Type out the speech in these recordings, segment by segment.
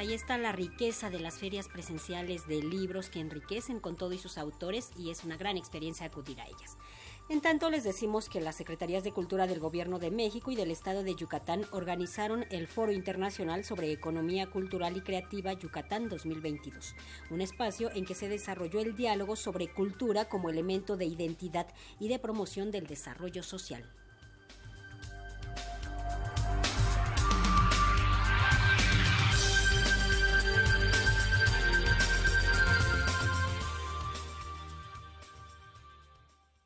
ahí está la riqueza de las ferias presenciales de libros que enriquecen con todo y sus autores y es una gran experiencia acudir a ellas. En tanto, les decimos que las Secretarías de Cultura del Gobierno de México y del Estado de Yucatán organizaron el Foro Internacional sobre Economía Cultural y Creativa Yucatán 2022, un espacio en que se desarrolló el diálogo sobre cultura como elemento de identidad y de promoción del desarrollo social.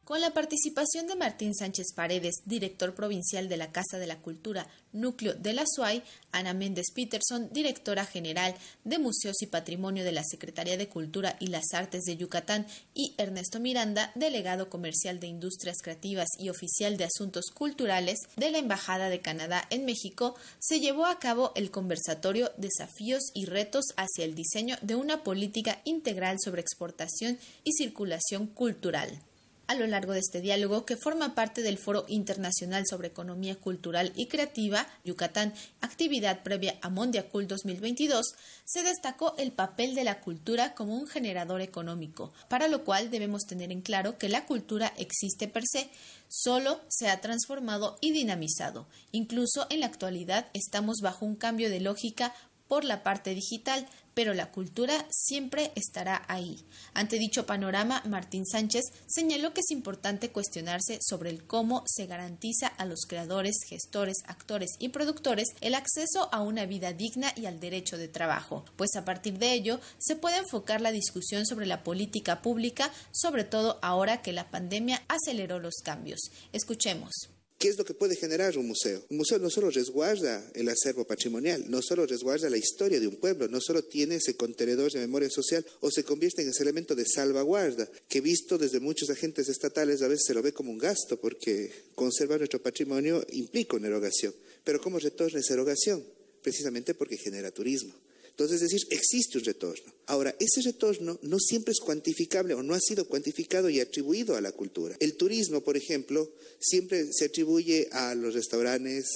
Con la participación de Martín Sánchez Paredes, director provincial de la Casa de la Cultura, núcleo de la SUAY, Ana Méndez Peterson, directora general de Museos y Patrimonio de la Secretaría de Cultura y las Artes de Yucatán, y Ernesto Miranda, delegado comercial de Industrias Creativas y oficial de Asuntos Culturales de la Embajada de Canadá en México, se llevó a cabo el conversatorio Desafíos y retos hacia el diseño de una política integral sobre exportación y circulación cultural. A lo largo de este diálogo, que forma parte del Foro Internacional sobre Economía Cultural y Creativa, Yucatán, actividad previa a Mondiacul 2022, se destacó el papel de la cultura como un generador económico, para lo cual debemos tener en claro que la cultura existe per se, solo se ha transformado y dinamizado. Incluso en la actualidad estamos bajo un cambio de lógica por la parte digital, pero la cultura siempre estará ahí. Ante dicho panorama, Martín Sánchez señaló que es importante cuestionarse sobre el cómo se garantiza a los creadores, gestores, actores y productores el acceso a una vida digna y al derecho de trabajo, pues a partir de ello se puede enfocar la discusión sobre la política pública, sobre todo ahora que la pandemia aceleró los cambios. Escuchemos. ¿Qué es lo que puede generar un museo? Un museo no solo resguarda el acervo patrimonial, no solo resguarda la historia de un pueblo, no solo tiene ese contenedor de memoria social o se convierte en ese elemento de salvaguarda que visto desde muchos agentes estatales a veces se lo ve como un gasto porque conservar nuestro patrimonio implica una erogación. Pero ¿cómo retorna esa erogación? Precisamente porque genera turismo. Entonces, es decir, existe un retorno. Ahora, ese retorno no siempre es cuantificable o no ha sido cuantificado y atribuido a la cultura. El turismo, por ejemplo, siempre se atribuye a los restaurantes,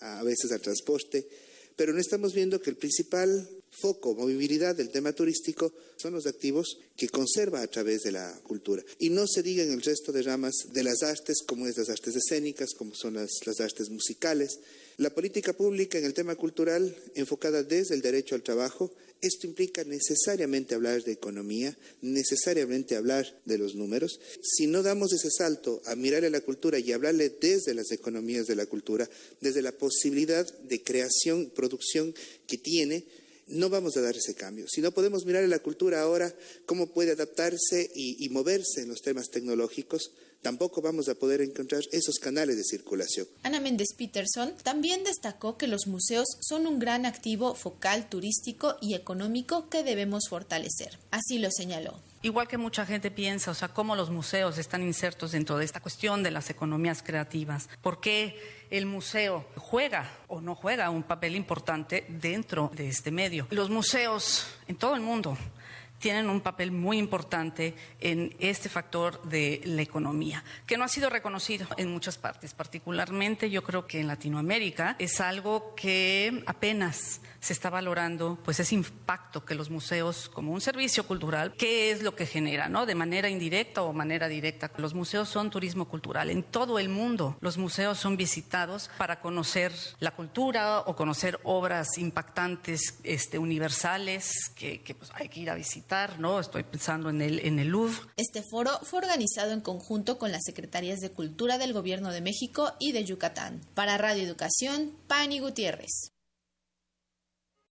a veces al transporte, pero no estamos viendo que el principal foco, movilidad del tema turístico son los activos que conserva a través de la cultura. Y no se diga en el resto de ramas de las artes, como es las artes escénicas, como son las, las artes musicales, la política pública en el tema cultural enfocada desde el derecho al trabajo, esto implica necesariamente hablar de economía, necesariamente hablar de los números. Si no damos ese salto a mirar a la cultura y hablarle desde las economías de la cultura, desde la posibilidad de creación, producción que tiene, no vamos a dar ese cambio. Si no podemos mirar a la cultura ahora, cómo puede adaptarse y, y moverse en los temas tecnológicos, tampoco vamos a poder encontrar esos canales de circulación. Ana Méndez Peterson también destacó que los museos son un gran activo focal turístico y económico que debemos fortalecer. Así lo señaló. Igual que mucha gente piensa, o sea, cómo los museos están insertos dentro de esta cuestión de las economías creativas, por qué el museo juega o no juega un papel importante dentro de este medio. Los museos en todo el mundo tienen un papel muy importante en este factor de la economía, que no ha sido reconocido en muchas partes, particularmente yo creo que en Latinoamérica es algo que apenas se está valorando, pues ese impacto que los museos como un servicio cultural, qué es lo que genera, ¿no? De manera indirecta o manera directa. Los museos son turismo cultural. En todo el mundo los museos son visitados para conocer la cultura o conocer obras impactantes, este, universales que, pues, hay que ir a visitar ¿no? Estoy pensando en el, en el Louvre. Este foro fue organizado en conjunto con las Secretarías de Cultura del Gobierno de México y de Yucatán. Para Radio Educación, Pani Gutiérrez.